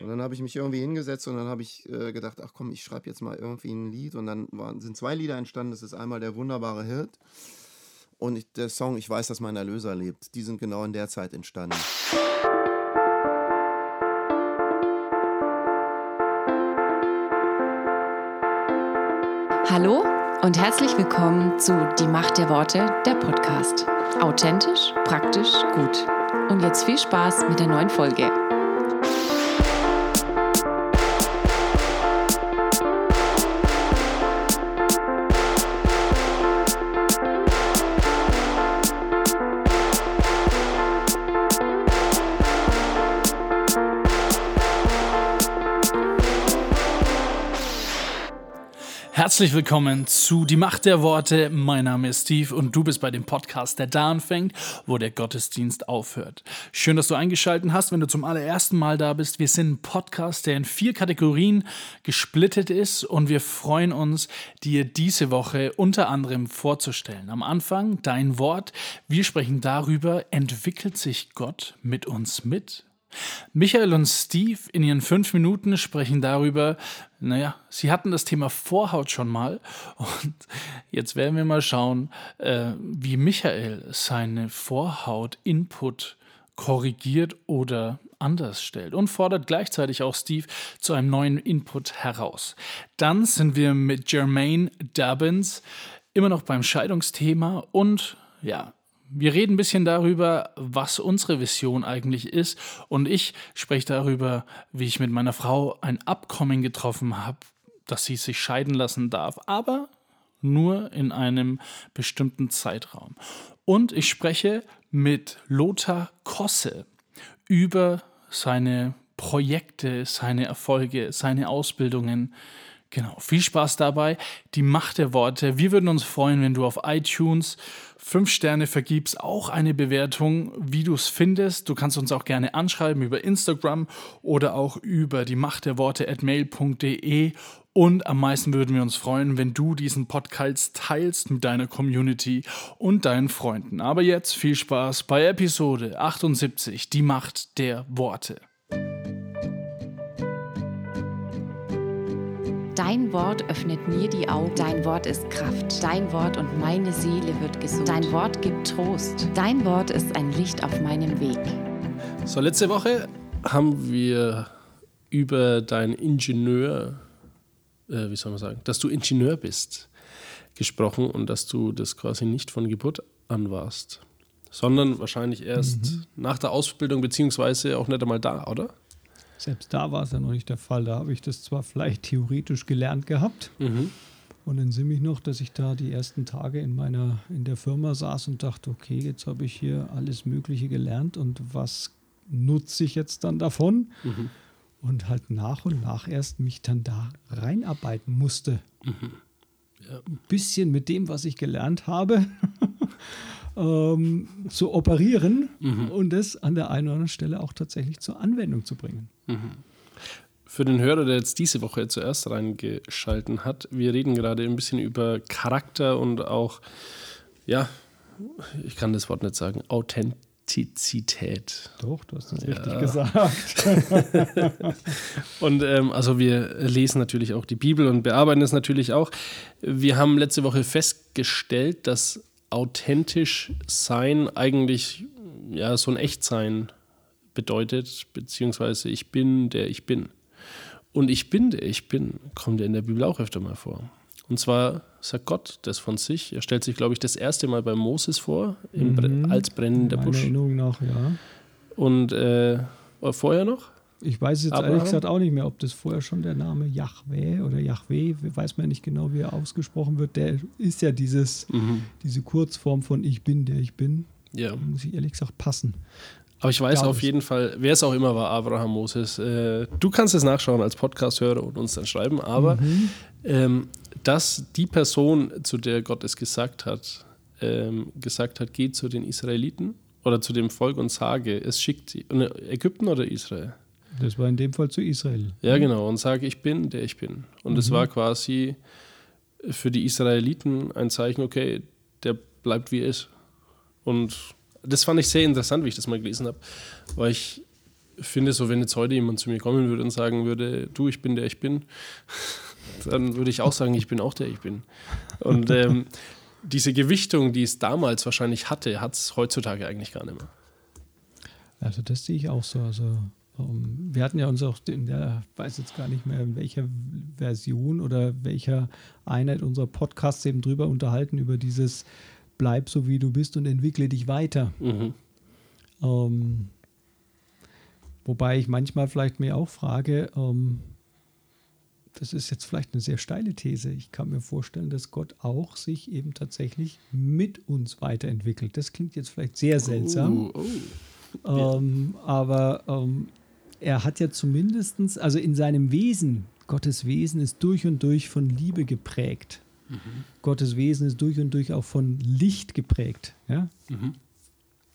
Und dann habe ich mich irgendwie hingesetzt und dann habe ich äh, gedacht, ach komm, ich schreibe jetzt mal irgendwie ein Lied. Und dann waren, sind zwei Lieder entstanden. Das ist einmal der wunderbare Hirt und ich, der Song Ich weiß, dass mein Erlöser lebt. Die sind genau in der Zeit entstanden. Hallo und herzlich willkommen zu Die Macht der Worte, der Podcast. Authentisch, praktisch, gut. Und jetzt viel Spaß mit der neuen Folge. Herzlich willkommen zu Die Macht der Worte. Mein Name ist Steve und du bist bei dem Podcast, der da anfängt, wo der Gottesdienst aufhört. Schön, dass du eingeschaltet hast, wenn du zum allerersten Mal da bist. Wir sind ein Podcast, der in vier Kategorien gesplittet ist und wir freuen uns, dir diese Woche unter anderem vorzustellen. Am Anfang dein Wort. Wir sprechen darüber, entwickelt sich Gott mit uns mit? Michael und Steve in ihren fünf Minuten sprechen darüber, naja, sie hatten das Thema Vorhaut schon mal und jetzt werden wir mal schauen, äh, wie Michael seine Vorhaut-Input korrigiert oder anders stellt und fordert gleichzeitig auch Steve zu einem neuen Input heraus. Dann sind wir mit Jermaine Dubbins immer noch beim Scheidungsthema und ja, wir reden ein bisschen darüber, was unsere Vision eigentlich ist. Und ich spreche darüber, wie ich mit meiner Frau ein Abkommen getroffen habe, dass sie sich scheiden lassen darf, aber nur in einem bestimmten Zeitraum. Und ich spreche mit Lothar Kosse über seine Projekte, seine Erfolge, seine Ausbildungen. Genau, viel Spaß dabei. Die Macht der Worte. Wir würden uns freuen, wenn du auf iTunes fünf Sterne vergibst, auch eine Bewertung, wie du es findest. Du kannst uns auch gerne anschreiben über Instagram oder auch über die Macht der Worte at mail.de. Und am meisten würden wir uns freuen, wenn du diesen Podcast teilst mit deiner Community und deinen Freunden. Aber jetzt viel Spaß bei Episode 78, die Macht der Worte. Dein Wort öffnet mir die Augen. Dein Wort ist Kraft. Dein Wort und meine Seele wird gesund. Dein Wort gibt Trost. Dein Wort ist ein Licht auf meinem Weg. So, letzte Woche haben wir über dein Ingenieur, äh, wie soll man sagen, dass du Ingenieur bist, gesprochen und dass du das quasi nicht von Geburt an warst, sondern wahrscheinlich erst mhm. nach der Ausbildung, beziehungsweise auch nicht einmal da, oder? Selbst da war es ja noch nicht der Fall. Da habe ich das zwar vielleicht theoretisch gelernt gehabt. Mhm. Und dann sehe ich noch, dass ich da die ersten Tage in meiner, in der Firma saß und dachte, okay, jetzt habe ich hier alles Mögliche gelernt und was nutze ich jetzt dann davon? Mhm. Und halt nach und nach erst mich dann da reinarbeiten musste. Mhm. Ja. Ein bisschen mit dem, was ich gelernt habe. Ähm, zu operieren mhm. und das an der einen oder anderen Stelle auch tatsächlich zur Anwendung zu bringen. Mhm. Für den Hörer, der jetzt diese Woche zuerst reingeschalten hat, wir reden gerade ein bisschen über Charakter und auch, ja, ich kann das Wort nicht sagen, Authentizität. Doch, du hast das ja. richtig gesagt. und ähm, also wir lesen natürlich auch die Bibel und bearbeiten es natürlich auch. Wir haben letzte Woche festgestellt, dass authentisch sein eigentlich ja so ein Echtsein bedeutet, beziehungsweise ich bin, der ich bin. Und ich bin, der ich bin, kommt ja in der Bibel auch öfter mal vor. Und zwar sagt Gott das von sich. Er stellt sich, glaube ich, das erste Mal bei Moses vor, mhm. als brennender Busch. Erinnerung nach, ja. Und äh, vorher noch? Ich weiß jetzt Abraham? ehrlich gesagt auch nicht mehr, ob das vorher schon der Name Yahweh oder Yahweh, weiß man nicht genau, wie er ausgesprochen wird. Der ist ja dieses, mhm. diese Kurzform von Ich bin, der ich bin. Ja. Muss ich ehrlich gesagt passen. Aber ich weiß auf jeden Fall, wer es auch immer war, Abraham Moses. Äh, du kannst es nachschauen als Podcast-Hörer und uns dann schreiben, aber mhm. ähm, dass die Person, zu der Gott es gesagt hat, ähm, gesagt hat, geh zu den Israeliten oder zu dem Volk und sage, es schickt sie. Ägypten oder Israel? Das war in dem Fall zu Israel. Ja, genau. Und sage, ich bin, der ich bin. Und es mhm. war quasi für die Israeliten ein Zeichen, okay, der bleibt wie er ist. Und das fand ich sehr interessant, wie ich das mal gelesen habe, weil ich finde so, wenn jetzt heute jemand zu mir kommen würde und sagen würde, du, ich bin der ich bin, dann würde ich auch sagen, ich bin auch der ich bin. Und ähm, diese Gewichtung, die es damals wahrscheinlich hatte, hat es heutzutage eigentlich gar nicht mehr. Also das sehe ich auch so. Also um, ähm, wir hatten ja uns auch in der, weiß jetzt gar nicht mehr, in welcher Version oder welcher Einheit unserer Podcasts eben drüber unterhalten, über dieses Bleib so wie du bist und entwickle dich weiter. Mhm. Um, ähm, wobei ich manchmal vielleicht mir auch frage, um, ähm, das ist jetzt vielleicht eine sehr steile These. Ich kann mir vorstellen, dass Gott auch sich eben tatsächlich mit uns weiterentwickelt. Das klingt jetzt vielleicht sehr seltsam. Oh, oh. Ähm, aber ähm, er hat ja zumindest, also in seinem Wesen, Gottes Wesen ist durch und durch von Liebe geprägt. Mhm. Gottes Wesen ist durch und durch auch von Licht geprägt. Ja? Mhm.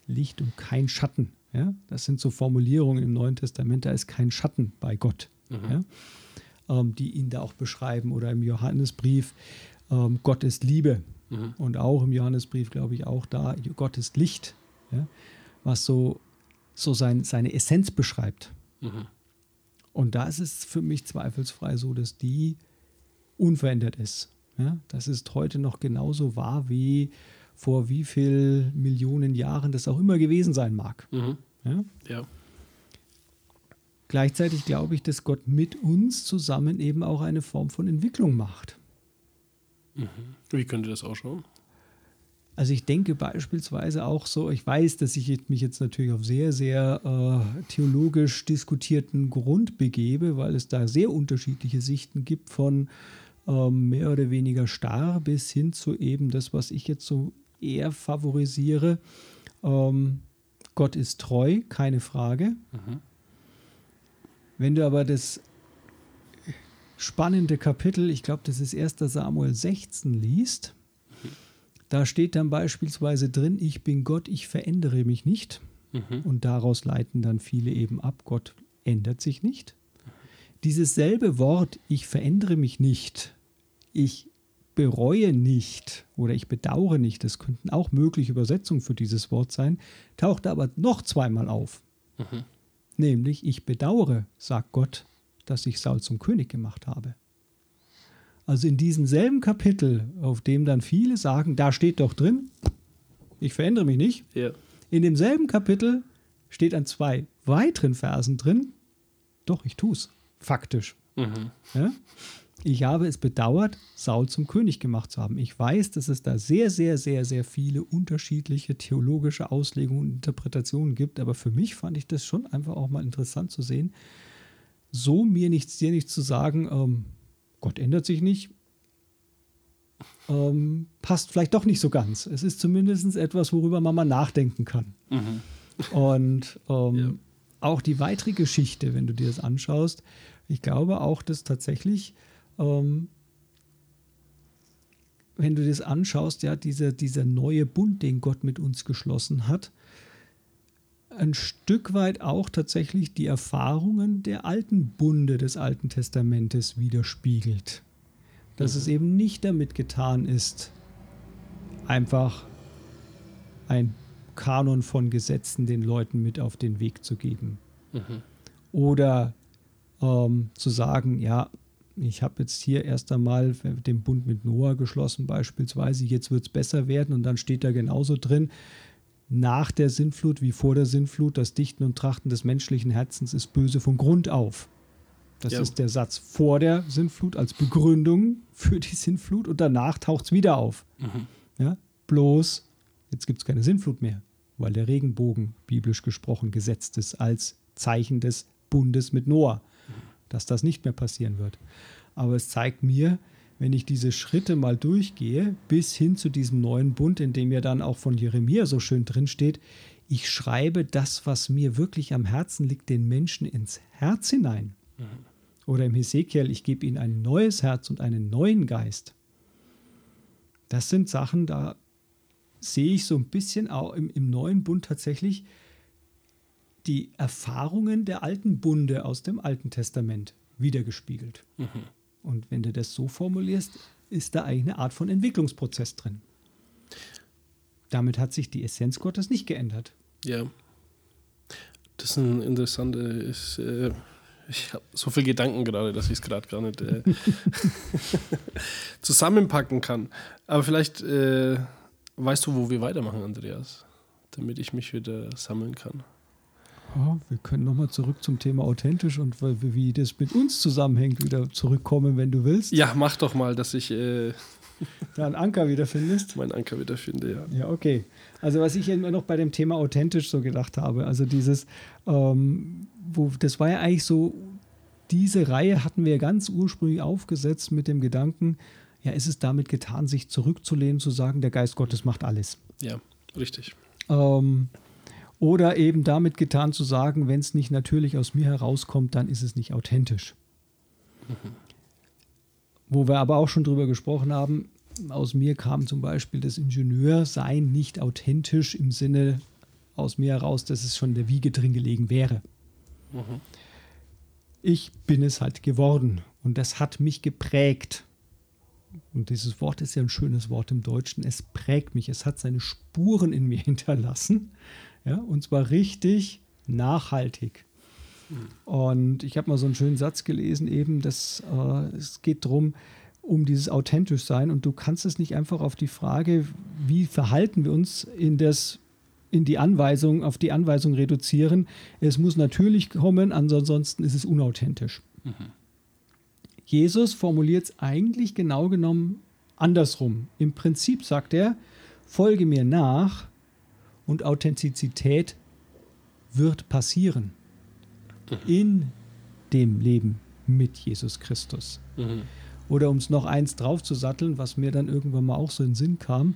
Licht und kein Schatten. Ja? Das sind so Formulierungen im Neuen Testament, da ist kein Schatten bei Gott, mhm. ja? ähm, die ihn da auch beschreiben. Oder im Johannesbrief, ähm, Gott ist Liebe. Mhm. Und auch im Johannesbrief, glaube ich, auch da, Gott ist Licht. Ja? Was so, so sein, seine Essenz beschreibt. Mhm. Und da ist es für mich zweifelsfrei so, dass die unverändert ist. Ja, das ist heute noch genauso wahr wie vor wie viel Millionen Jahren das auch immer gewesen sein mag. Mhm. Ja? ja. Gleichzeitig glaube ich, dass Gott mit uns zusammen eben auch eine Form von Entwicklung macht. Mhm. Wie könnte das ausschauen? Also ich denke beispielsweise auch so, ich weiß, dass ich mich jetzt natürlich auf sehr, sehr äh, theologisch diskutierten Grund begebe, weil es da sehr unterschiedliche Sichten gibt von ähm, mehr oder weniger starr bis hin zu eben das, was ich jetzt so eher favorisiere. Ähm, Gott ist treu, keine Frage. Mhm. Wenn du aber das spannende Kapitel, ich glaube, das ist 1. Samuel 16 liest, da steht dann beispielsweise drin, ich bin Gott, ich verändere mich nicht. Mhm. Und daraus leiten dann viele eben ab, Gott ändert sich nicht. Dieses selbe Wort, ich verändere mich nicht, ich bereue nicht oder ich bedauere nicht, das könnten auch mögliche Übersetzungen für dieses Wort sein, taucht aber noch zweimal auf. Mhm. Nämlich, ich bedauere, sagt Gott, dass ich Saul zum König gemacht habe. Also in diesem selben Kapitel, auf dem dann viele sagen, da steht doch drin, ich verändere mich nicht. Ja. In demselben Kapitel steht an zwei weiteren Versen drin, doch, ich tue es, faktisch. Mhm. Ja? Ich habe es bedauert, Saul zum König gemacht zu haben. Ich weiß, dass es da sehr, sehr, sehr, sehr viele unterschiedliche theologische Auslegungen und Interpretationen gibt, aber für mich fand ich das schon einfach auch mal interessant zu sehen, so mir nichts, dir nichts zu sagen, ähm, Gott ändert sich nicht, ähm, passt vielleicht doch nicht so ganz. Es ist zumindest etwas, worüber man mal nachdenken kann. Mhm. Und ähm, ja. auch die weitere Geschichte, wenn du dir das anschaust, ich glaube auch, dass tatsächlich, ähm, wenn du das anschaust, ja, dieser, dieser neue Bund, den Gott mit uns geschlossen hat, ein Stück weit auch tatsächlich die Erfahrungen der alten Bunde des Alten Testamentes widerspiegelt. Dass mhm. es eben nicht damit getan ist, einfach ein Kanon von Gesetzen den Leuten mit auf den Weg zu geben. Mhm. Oder ähm, zu sagen, ja, ich habe jetzt hier erst einmal den Bund mit Noah geschlossen beispielsweise, jetzt wird es besser werden und dann steht da genauso drin, nach der Sintflut wie vor der Sintflut. Das Dichten und Trachten des menschlichen Herzens ist böse von Grund auf. Das ja. ist der Satz vor der Sintflut als Begründung für die Sintflut und danach taucht es wieder auf. Mhm. Ja? Bloß, jetzt gibt es keine Sintflut mehr, weil der Regenbogen, biblisch gesprochen, gesetzt ist als Zeichen des Bundes mit Noah, mhm. dass das nicht mehr passieren wird. Aber es zeigt mir, wenn ich diese Schritte mal durchgehe, bis hin zu diesem neuen Bund, in dem ja dann auch von Jeremia so schön drin steht, ich schreibe das, was mir wirklich am Herzen liegt, den Menschen ins Herz hinein. Mhm. Oder im Hesekiel, ich gebe ihnen ein neues Herz und einen neuen Geist. Das sind Sachen, da sehe ich so ein bisschen auch im, im neuen Bund tatsächlich die Erfahrungen der alten Bunde aus dem Alten Testament wiedergespiegelt. Mhm. Und wenn du das so formulierst, ist da eigentlich eine Art von Entwicklungsprozess drin. Damit hat sich die Essenz Gottes nicht geändert. Ja. Das ist ein interessanter. Ist, äh, ich habe so viele Gedanken gerade, dass ich es gerade gar nicht äh, zusammenpacken kann. Aber vielleicht äh, weißt du, wo wir weitermachen, Andreas, damit ich mich wieder sammeln kann. Ja, wir können nochmal zurück zum Thema authentisch und wie das mit uns zusammenhängt, wieder zurückkommen, wenn du willst. Ja, mach doch mal, dass ich äh, da einen Anker wiederfindest. Meinen Anker wiederfinde, ja. Ja, okay. Also was ich immer noch bei dem Thema authentisch so gedacht habe, also dieses, ähm, wo, das war ja eigentlich so, diese Reihe hatten wir ganz ursprünglich aufgesetzt mit dem Gedanken, ja, ist es damit getan, sich zurückzulehnen, zu sagen, der Geist Gottes macht alles. Ja, richtig. Ähm, oder eben damit getan zu sagen, wenn es nicht natürlich aus mir herauskommt, dann ist es nicht authentisch. Mhm. Wo wir aber auch schon drüber gesprochen haben, aus mir kam zum Beispiel das Ingenieursein nicht authentisch im Sinne aus mir heraus, dass es schon in der Wiege drin gelegen wäre. Mhm. Ich bin es halt geworden und das hat mich geprägt. Und dieses Wort ist ja ein schönes Wort im Deutschen. Es prägt mich. Es hat seine Spuren in mir hinterlassen. Ja, und zwar richtig nachhaltig. Und ich habe mal so einen schönen Satz gelesen, eben, dass äh, es geht darum, um dieses authentisch sein. Und du kannst es nicht einfach auf die Frage, wie verhalten wir uns in das in die Anweisung, auf die Anweisung reduzieren. Es muss natürlich kommen, ansonsten ist es unauthentisch. Mhm. Jesus formuliert es eigentlich genau genommen andersrum. Im Prinzip sagt er, folge mir nach und Authentizität wird passieren in dem Leben mit Jesus Christus. Mhm. Oder um es noch eins draufzusatteln, was mir dann irgendwann mal auch so in den Sinn kam,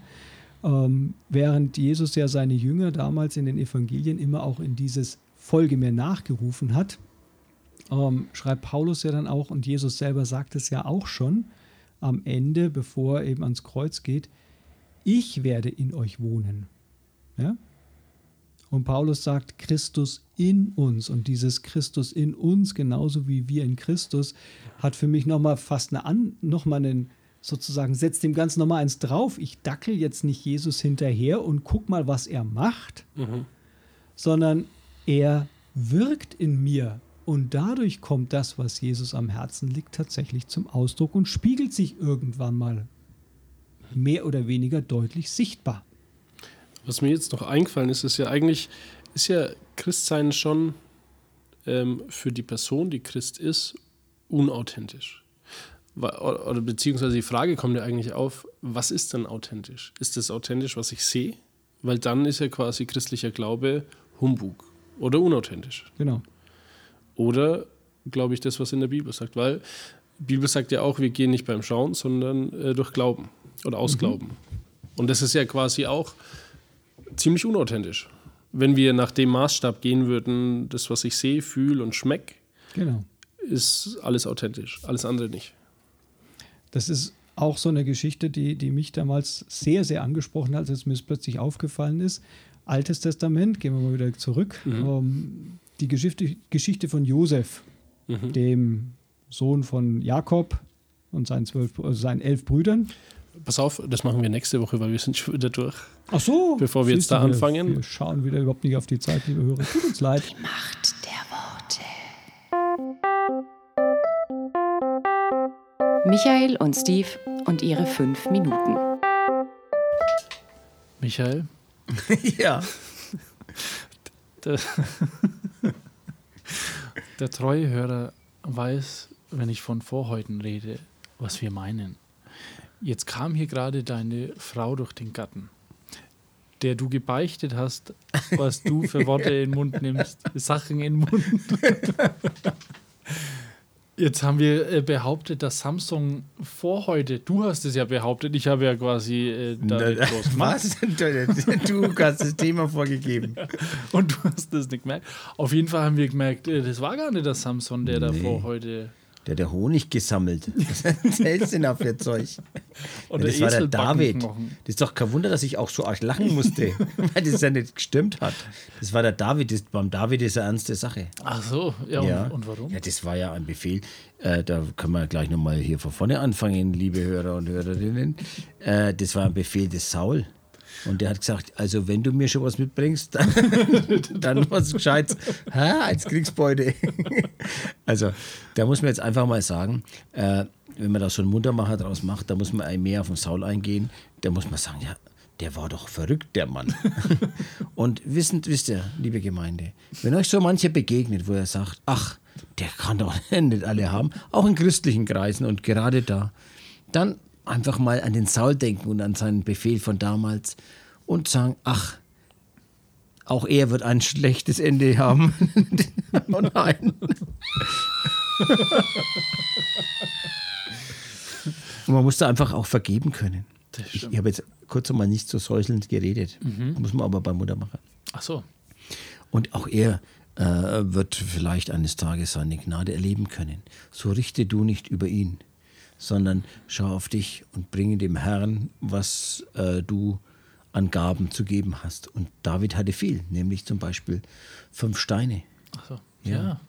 ähm, während Jesus ja seine Jünger damals in den Evangelien immer auch in dieses Folge mir nachgerufen hat, ähm, schreibt Paulus ja dann auch, und Jesus selber sagt es ja auch schon am Ende, bevor er eben ans Kreuz geht, ich werde in euch wohnen. Ja? Und Paulus sagt Christus in uns und dieses Christus in uns, genauso wie wir in Christus, hat für mich nochmal fast eine An noch mal einen, sozusagen, setzt dem Ganzen nochmal eins drauf. Ich dackel jetzt nicht Jesus hinterher und guck mal, was er macht, mhm. sondern er wirkt in mir und dadurch kommt das, was Jesus am Herzen liegt, tatsächlich zum Ausdruck und spiegelt sich irgendwann mal mehr oder weniger deutlich sichtbar. Was mir jetzt noch eingefallen ist, ist ja eigentlich, ist ja Christsein schon ähm, für die Person, die Christ ist, unauthentisch. Oder beziehungsweise die Frage kommt ja eigentlich auf, was ist denn authentisch? Ist das authentisch, was ich sehe? Weil dann ist ja quasi christlicher Glaube Humbug oder unauthentisch. Genau. Oder glaube ich das, was in der Bibel sagt? Weil die Bibel sagt ja auch, wir gehen nicht beim Schauen, sondern äh, durch Glauben oder aus mhm. Glauben. Und das ist ja quasi auch ziemlich unauthentisch. Wenn wir nach dem Maßstab gehen würden, das, was ich sehe, fühle und schmecke, genau. ist alles authentisch, alles andere nicht. Das ist auch so eine Geschichte, die, die mich damals sehr, sehr angesprochen hat, als mir es plötzlich aufgefallen ist. Altes Testament, gehen wir mal wieder zurück. Mhm. Ähm, die Geschichte, Geschichte von Josef, mhm. dem Sohn von Jakob und seinen, zwölf, also seinen elf Brüdern. Pass auf, das machen wir nächste Woche, weil wir sind schon wieder durch. Ach so. Bevor wir jetzt da wir, anfangen. Wir schauen wieder überhaupt nicht auf die Zeit, liebe Hörer. Tut uns leid. Die Macht der Worte. Michael und Steve und ihre fünf Minuten. Michael? ja. Der, der treue Hörer weiß, wenn ich von Vorhäuten rede, was wir meinen. Jetzt kam hier gerade deine Frau durch den Garten, der du gebeichtet hast, was du für Worte in den Mund nimmst, Sachen in den Mund. Jetzt haben wir äh, behauptet, dass Samsung vor heute, du hast es ja behauptet, ich habe ja quasi äh, damit Was? Du hast das Thema vorgegeben. Und du hast das nicht gemerkt. Auf jeden Fall haben wir gemerkt, äh, das war gar nicht der Samsung, der nee. da vor heute der hat der Honig gesammelt. Was erzählst du denn auf für Zeug? Ja, das war der David. Das ist doch kein Wunder, dass ich auch so arg lachen musste, weil das ja nicht gestimmt hat. Das war der David. Das, beim David ist eine ernste Sache. Ach so, ja, ja. Und, und, warum? Ja, das war ja ein Befehl. Äh, da können wir gleich nochmal hier von vorne anfangen, liebe Hörer und Hörerinnen. Äh, das war ein Befehl des Saul. Und der hat gesagt, also wenn du mir schon was mitbringst, dann, dann was Gescheites. Hä? Als Kriegsbeute. also da muss man jetzt einfach mal sagen, äh, wenn man da so einen Muntermacher draus macht, da muss man mehr auf den Saul eingehen. Da muss man sagen, ja, der war doch verrückt, der Mann. Und wissend, wisst ihr, liebe Gemeinde, wenn euch so mancher begegnet, wo er sagt, ach, der kann doch nicht alle haben, auch in christlichen Kreisen und gerade da, dann einfach mal an den Saul denken und an seinen Befehl von damals und sagen, ach, auch er wird ein schlechtes Ende haben. oh nein. und man muss da einfach auch vergeben können. Ich, ich habe jetzt kurz einmal nicht so säuselnd geredet. Mhm. Muss man aber beim Mutter machen. Ach so. Und auch er äh, wird vielleicht eines Tages seine Gnade erleben können. So richte du nicht über ihn, sondern schau auf dich und bringe dem Herrn, was äh, du an Gaben zu geben hast. Und David hatte viel, nämlich zum Beispiel fünf Steine. Ach so. Ja. ja.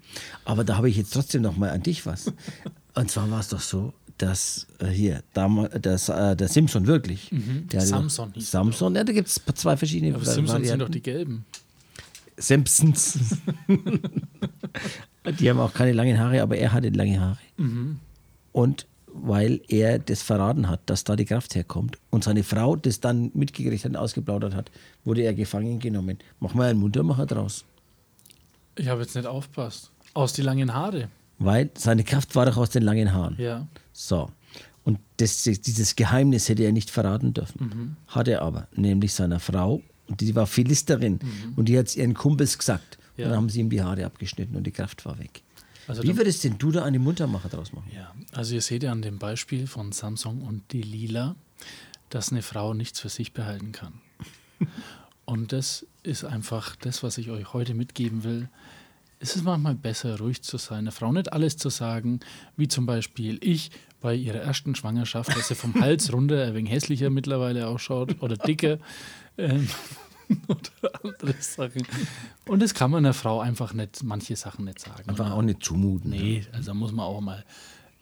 Aber da habe ich jetzt trotzdem noch mal an dich was. Und zwar war es doch so, dass äh, hier, damals, das, äh, der Simpson wirklich. Mhm. Der Samson hieß Samson, ja, da gibt es zwei verschiedene Aber Simpsons sind Varianten. doch die gelben. Simpsons. die haben auch keine langen Haare, aber er hatte lange Haare. Mhm. Und weil er das verraten hat, dass da die Kraft herkommt und seine Frau das dann mitgekriegt hat und ausgeplaudert hat, wurde er gefangen genommen. Mach mal einen Muntermacher draus. Ich habe jetzt nicht aufpasst. Aus die langen Haare. Weil seine Kraft war doch aus den langen Haaren. Ja. So. Und das, dieses Geheimnis hätte er nicht verraten dürfen. Mhm. Hat er aber, nämlich seiner Frau. Und die war Philisterin. Und die hat es ihren Kumpels gesagt. Mhm. Ja. Und dann haben sie ihm die Haare abgeschnitten und die Kraft war weg. Also Wie würdest denn du da einen Muntermacher draus machen? Ja, also ihr seht ja an dem Beispiel von Samsung und die Lila, dass eine Frau nichts für sich behalten kann. Und das ist einfach das, was ich euch heute mitgeben will. Es ist manchmal besser, ruhig zu sein, einer Frau nicht alles zu sagen, wie zum Beispiel ich bei ihrer ersten Schwangerschaft, dass sie vom Hals runter ein wenig hässlicher mittlerweile ausschaut oder dicker ähm, oder andere Sachen. Und das kann man einer Frau einfach nicht, manche Sachen nicht sagen. Einfach oder? auch nicht zumuten. Nee, also da muss man auch mal.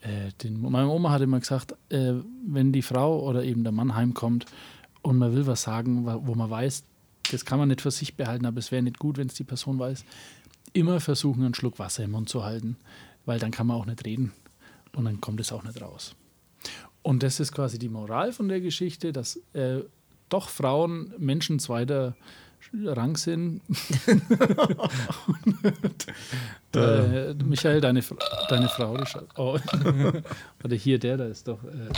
Äh, den, meine Oma hat immer gesagt, äh, wenn die Frau oder eben der Mann heimkommt und man will was sagen, wo man weiß, das kann man nicht für sich behalten, aber es wäre nicht gut, wenn es die Person weiß, immer versuchen, einen Schluck Wasser im Mund zu halten, weil dann kann man auch nicht reden und dann kommt es auch nicht raus. Und das ist quasi die Moral von der Geschichte, dass äh, doch Frauen Menschen zweiter Rang sind. Und, äh, Michael, deine, Fra- deine Frau, die schaut. Oh. Oder hier, der, da ist doch. Äh.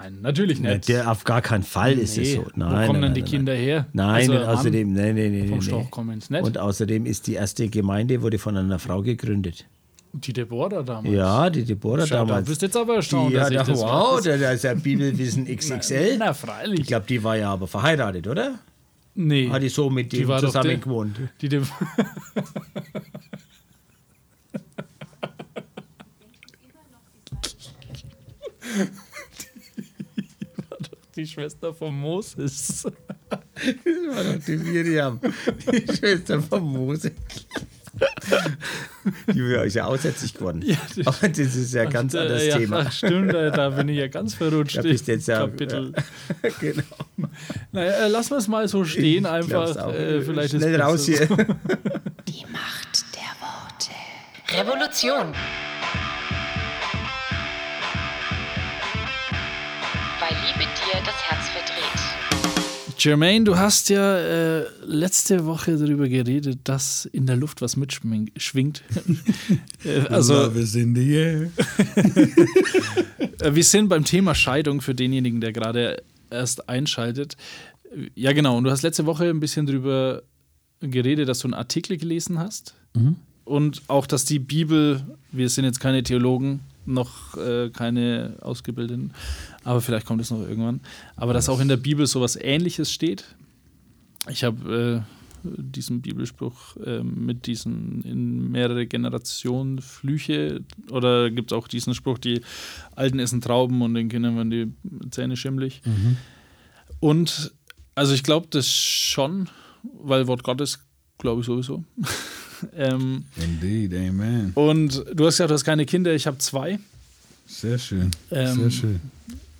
Nein, natürlich Nee, nicht. der auf gar keinen Fall ist es Nee, so. Wo Nein, kommen nein, dann nein, die nein, Kinder her? Nein, Also, außerdem, nein, nein, nein. Vom nee. Storch kommen nicht. Und außerdem ist die erste Gemeinde wurde von einer Frau gegründet. Die Deborah damals. Ja, die Deborah Schau, damals. Du bist jetzt aber erstaunt, die dass hat ich auch, das wow, weiß. da da ist ja Bibelwissen XXL. Na, freilich. Ich glaube, die war ja aber verheiratet, oder? nee. Hat die so mit dem zusammen der- gewohnt? Die De Die war doch die Schwester von Moses. Das war doch die Miriam, die Schwester von Mose. Die ist ja aussätzig geworden. Ja, das- aber das ist ja ein ganz Äh, anderes ja, Thema. ach, Stimmt, äh, da bin ich ja ganz verrutscht. Da bist jetzt ja- Kapitel. genau. Naja, äh, lassen wir es mal so stehen, Ich einfach. Äh, vielleicht Schnell raus so. hier. Die Macht der Worte. Revolution. Jermaine, du hast ja äh, letzte Woche darüber geredet, dass in der Luft was mitschwingt. äh, also, wir sind hier. Wir sind beim Thema Scheidung für denjenigen, der gerade erst einschaltet. Ja, genau. Und du hast letzte Woche ein bisschen darüber geredet, dass du einen Artikel gelesen hast. Und auch, dass die Bibel, wir sind jetzt keine Theologen, noch äh, keine Ausgebildeten, aber vielleicht kommt es noch irgendwann. Aber dass auch in der Bibel sowas Ähnliches steht. Ich habe äh, diesen Bibelspruch äh, mit diesen in mehrere Generationen Flüche oder gibt es auch diesen Spruch, die Alten essen Trauben und den Kindern werden die Zähne schimmlig. Und also ich glaube das schon, weil Wort Gottes glaube ich sowieso. ähm, Indeed, amen. und du hast gesagt, du hast keine Kinder, ich habe zwei. Sehr schön. Ähm, Sehr schön.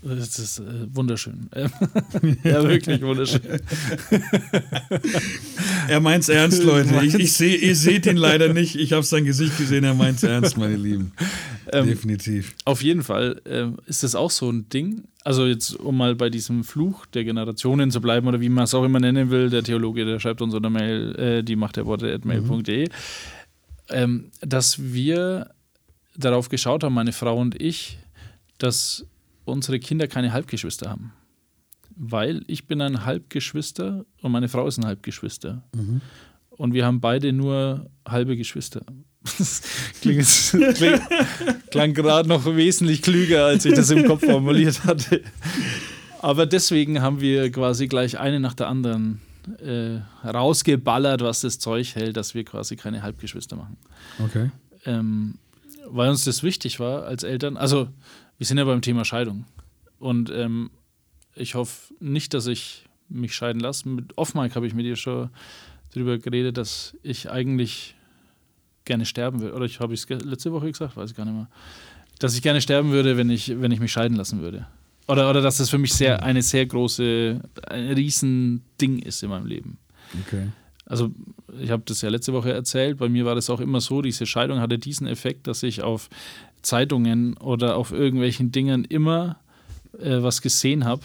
Das ist äh, wunderschön. ja, wirklich wunderschön. Er meint's ernst, Leute. Ich, ich seh, ihr seht ihn leider nicht. Ich habe sein Gesicht gesehen. Er meint's ernst, meine Lieben. Ähm, Definitiv. Auf jeden Fall ähm, ist das auch so ein Ding. Also jetzt, um mal bei diesem Fluch der Generationen zu bleiben oder wie man es auch immer nennen will, der Theologe, der schreibt uns unter Mail, äh, die Macht der Worte at mail.de, ähm, dass wir darauf geschaut haben, meine Frau und ich, dass unsere Kinder keine Halbgeschwister haben. Weil ich bin ein Halbgeschwister und meine Frau ist ein Halbgeschwister. Und wir haben beide nur halbe Geschwister. Das klingt, klingt, klang gerade noch wesentlich klüger, als ich das im Kopf formuliert hatte. Aber deswegen haben wir quasi gleich eine nach der anderen äh, rausgeballert, was das Zeug hält, dass wir quasi keine Halbgeschwister machen. Okay. Ähm, weil uns das wichtig war als Eltern. Also, wir sind ja beim Thema Scheidung. Und ähm, ich hoffe nicht, dass ich mich scheiden lasse. Mit Off-Mike habe ich mit dir schon darüber geredet, dass ich eigentlich gerne sterben würde. Oder ich habe es letzte Woche gesagt, weiß ich gar nicht mehr. Dass ich gerne sterben würde, wenn ich, wenn ich mich scheiden lassen würde. Oder, oder dass das für mich sehr, eine sehr große, ein Riesending ist in meinem Leben. Okay. Also ich habe das ja letzte Woche erzählt, bei mir war das auch immer so, diese Scheidung hatte diesen Effekt, dass ich auf Zeitungen oder auf irgendwelchen Dingen immer äh, was gesehen habe,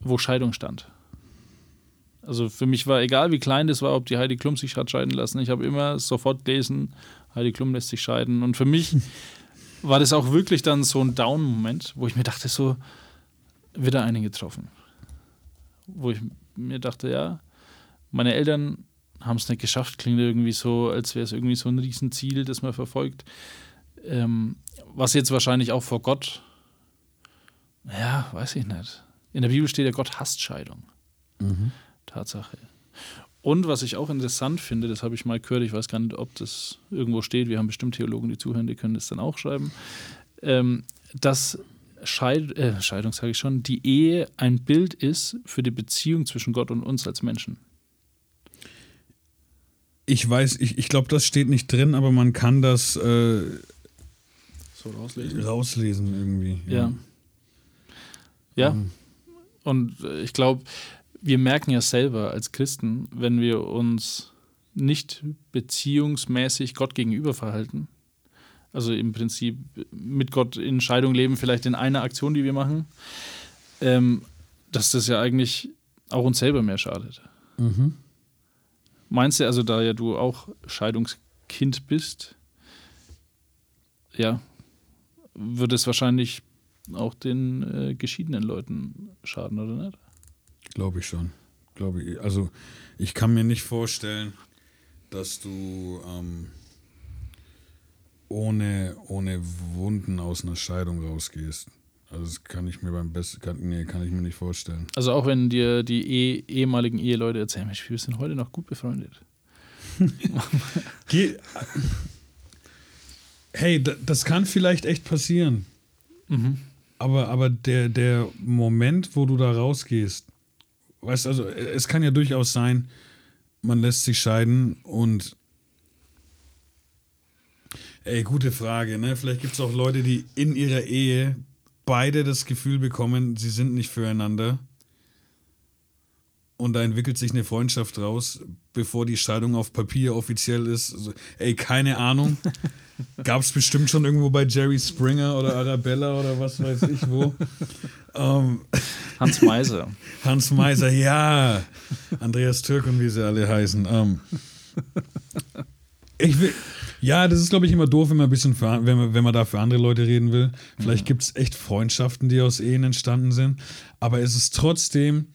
wo Scheidung stand. Also für mich war egal, wie klein das war, ob die Heidi Klum sich hat scheiden lassen. Ich habe immer sofort gelesen, Heidi Klum lässt sich scheiden. Und für mich war das auch wirklich dann so ein Down-Moment, wo ich mir dachte, so wieder einen getroffen. Wo ich mir dachte, ja, meine Eltern haben es nicht geschafft, klingt irgendwie so, als wäre es irgendwie so ein Riesenziel, das man verfolgt. Ähm, was jetzt wahrscheinlich auch vor Gott, ja, weiß ich nicht. In der Bibel steht ja, Gott hasst Scheidung. Tatsache. Und was ich auch interessant finde, das habe ich mal gehört, ich weiß gar nicht, ob das irgendwo steht, wir haben bestimmt Theologen, die zuhören, die können das dann auch schreiben, ähm, dass Scheid äh, Scheidung, sage ich schon, die Ehe ein Bild ist für die Beziehung zwischen Gott und uns als Menschen. Ich weiß, ich, ich glaube, das steht nicht drin, aber man kann das äh, So rauslesen. rauslesen irgendwie. Ja. Ja. Und äh, ich glaube, wir merken ja selber als Christen, wenn wir uns nicht beziehungsmäßig Gott gegenüber verhalten, also im Prinzip mit Gott in Scheidung leben, vielleicht in einer Aktion, die wir machen, ähm, dass das ja eigentlich auch uns selber mehr schadet. Meinst du, also da ja du auch Scheidungskind bist, ja, wird es wahrscheinlich auch den äh, geschiedenen Leuten schaden, oder nicht? Glaube ich schon. Glaube ich. Also ich kann mir nicht vorstellen, dass du ähm, ohne, ohne Wunden aus einer Scheidung rausgehst. Also das kann ich mir beim besten, kann, nee, kann ich mir nicht vorstellen. Also auch wenn dir die eh ehemaligen Eheleute erzählen, Mensch, wir sind heute noch gut befreundet. Hey, da- das kann vielleicht echt passieren. Aber, aber der, der Moment, wo du da rausgehst, weißt also, es kann ja durchaus sein, man lässt sich scheiden und ey, gute Frage, ne? Vielleicht gibt es auch Leute, die in ihrer Ehe beide das Gefühl bekommen, sie sind nicht füreinander. Und da entwickelt sich eine Freundschaft raus, bevor die Scheidung auf Papier offiziell ist. Also, ey, keine Ahnung. Gab es bestimmt schon irgendwo bei Jerry Springer oder Arabella oder was weiß ich wo. Ähm, Hans Meiser. Hans Meiser, ja. Andreas Türk und wie sie alle heißen. Ähm, ich will, ja, das ist, glaube ich, immer doof, wenn man ein bisschen für, wenn man, wenn man da für andere Leute reden will. Vielleicht gibt es echt Freundschaften, die aus Ehen entstanden sind. Aber es ist trotzdem,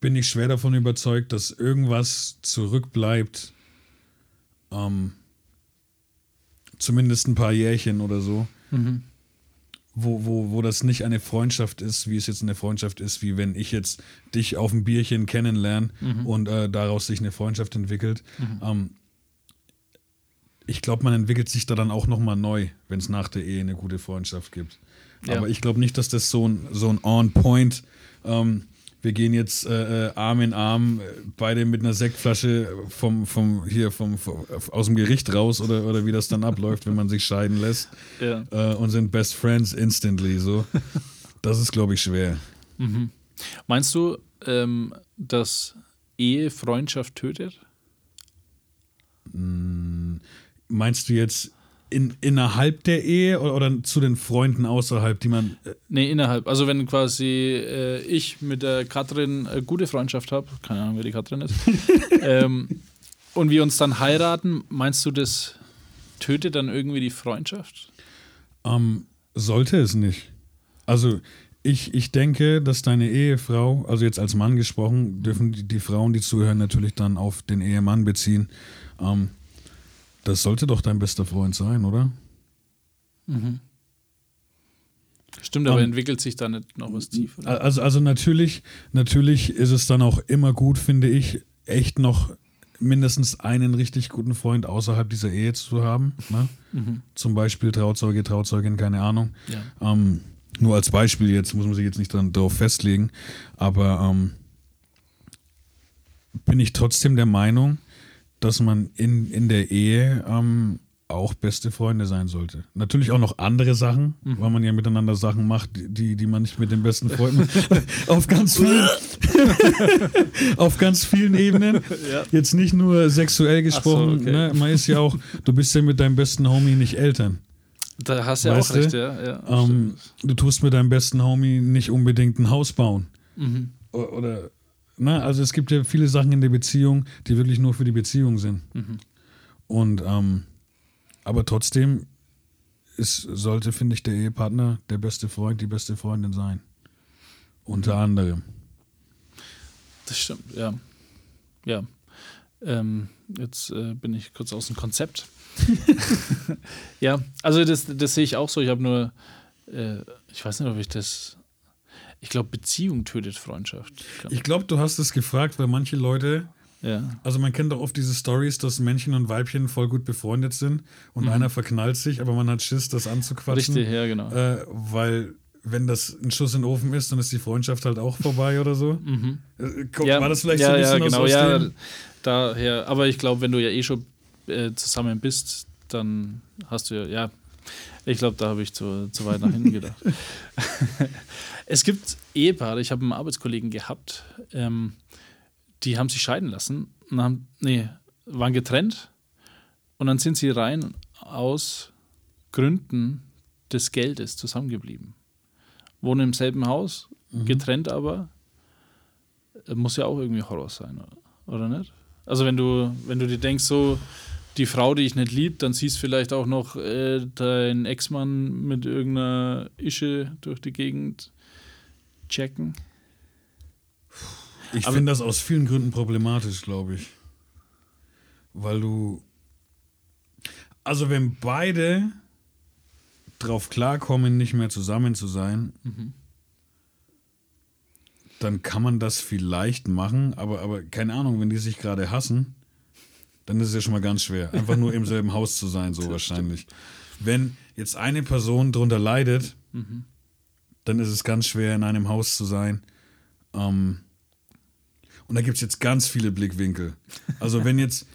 bin ich schwer davon überzeugt, dass irgendwas zurückbleibt. Ähm, zumindest ein paar Jährchen oder so. Wo, wo, wo das nicht eine Freundschaft ist, wie es jetzt eine Freundschaft ist, wie wenn ich jetzt dich auf ein Bierchen kennenlerne und äh, daraus sich eine Freundschaft entwickelt. Ähm, ich glaube, man entwickelt sich da dann auch nochmal neu, wenn es nach der Ehe eine gute Freundschaft gibt. Ja. Aber ich glaube nicht, dass das so ein, so ein On-Point, ähm, wir gehen jetzt äh, äh, Arm in Arm, äh, beide mit einer Sektflasche vom, vom, hier vom, vom, aus dem Gericht raus oder, oder wie das dann abläuft, wenn man sich scheiden lässt Ja. äh, und sind Best Friends instantly so. Das ist, glaube ich, schwer. Meinst du, ähm, dass Ehe Freundschaft tötet? Meinst du jetzt in, innerhalb der Ehe oder, oder zu den Freunden außerhalb, die man. äh, Nee, innerhalb. Also wenn quasi äh, ich mit der Katrin eine gute Freundschaft habe, keine Ahnung, wer die Katrin ist, ähm, und wir uns dann heiraten, meinst du, das tötet dann irgendwie die Freundschaft? Ähm, sollte es nicht. Also ich, ich denke, dass deine Ehefrau, also jetzt als Mann gesprochen, dürfen die, die Frauen, die zuhören, natürlich dann auf den Ehemann beziehen. Ähm, das sollte doch dein bester Freund sein, oder? Stimmt, aber Ähm, entwickelt sich da nicht noch was tief? Oder? Also, also natürlich, natürlich ist es dann auch immer gut, finde ich, echt noch mindestens einen richtig guten Freund außerhalb dieser Ehe zu haben. Ne? Zum Beispiel Trauzeuge, Trauzeugin, keine Ahnung. Ja. Ähm, nur als Beispiel jetzt, muss man sich jetzt nicht dann darauf festlegen, aber ähm, bin ich trotzdem der Meinung, dass man in, in der Ehe ähm, auch beste Freunde sein sollte. Natürlich auch noch andere Sachen, weil man ja miteinander Sachen macht, die, die man nicht mit den besten Freunden auf ganz vielen, auf ganz vielen Ebenen. Jetzt nicht nur sexuell gesprochen, okay. ne? man ist ja auch, du bist ja mit deinem besten Homie nicht Eltern. Da hast du ja auch recht, ja. ja Ähm, du tust mit deinem besten Homie nicht unbedingt ein Haus bauen. Mhm. Oder, na, also es gibt ja viele Sachen in der Beziehung, die wirklich nur für die Beziehung sind. Mhm. Und, ähm, aber trotzdem ist, sollte, finde ich, der Ehepartner der beste Freund, die beste Freundin sein. Unter Mhm. anderem. Das stimmt, ja. Ja. Ähm, jetzt äh, bin ich kurz aus dem Konzept. ja, also das, das sehe ich auch so. Ich habe nur, äh, ich weiß nicht, ob ich das. Ich glaube, Beziehung tötet Freundschaft. Ich glaub, Ich glaube, du hast es gefragt, weil manche Leute, ja. also man kennt doch oft diese Stories, dass Männchen und Weibchen voll gut befreundet sind und einer verknallt sich, aber man hat Schiss, das anzuquatschen. Mhm. Richtig, ja, genau. Äh, weil wenn das ein Schuss in den Ofen ist, dann ist die Freundschaft halt auch vorbei oder so. Äh, guck, ja, war das vielleicht ja, so ein bisschen ja, genau, aus, ja, daher. Aber ich glaube, wenn du ja eh schon äh, zusammen bist, dann hast du ja, ja, ich glaube, da habe ich zu, zu weit nach hinten gedacht. es gibt Ehepaare, ich habe einen Arbeitskollegen gehabt, ähm, die haben sich scheiden lassen und haben, nee, waren getrennt und dann sind sie rein aus Gründen des Geldes zusammengeblieben. Wohnen im selben Haus, getrennt aber, äh, muss ja auch irgendwie Horror sein, oder- oder nicht? Also wenn du, wenn du dir denkst, so die Frau, die ich nicht lieb, dann siehst vielleicht auch noch äh, deinen Ex-Mann mit irgendeiner Ische durch die Gegend checken. Ich finde das aus vielen Gründen problematisch, glaube ich. Weil du. Also, wenn beide drauf klarkommen, nicht mehr zusammen zu sein, dann kann man das vielleicht machen, aber, aber keine Ahnung, wenn die sich gerade hassen, dann ist es ja schon mal ganz schwer. Einfach nur im selben Haus zu sein, so wahrscheinlich. Wenn jetzt eine Person drunter leidet, dann ist es ganz schwer, in einem Haus zu sein. Ähm, und da gibt es jetzt ganz viele Blickwinkel. Also wenn jetzt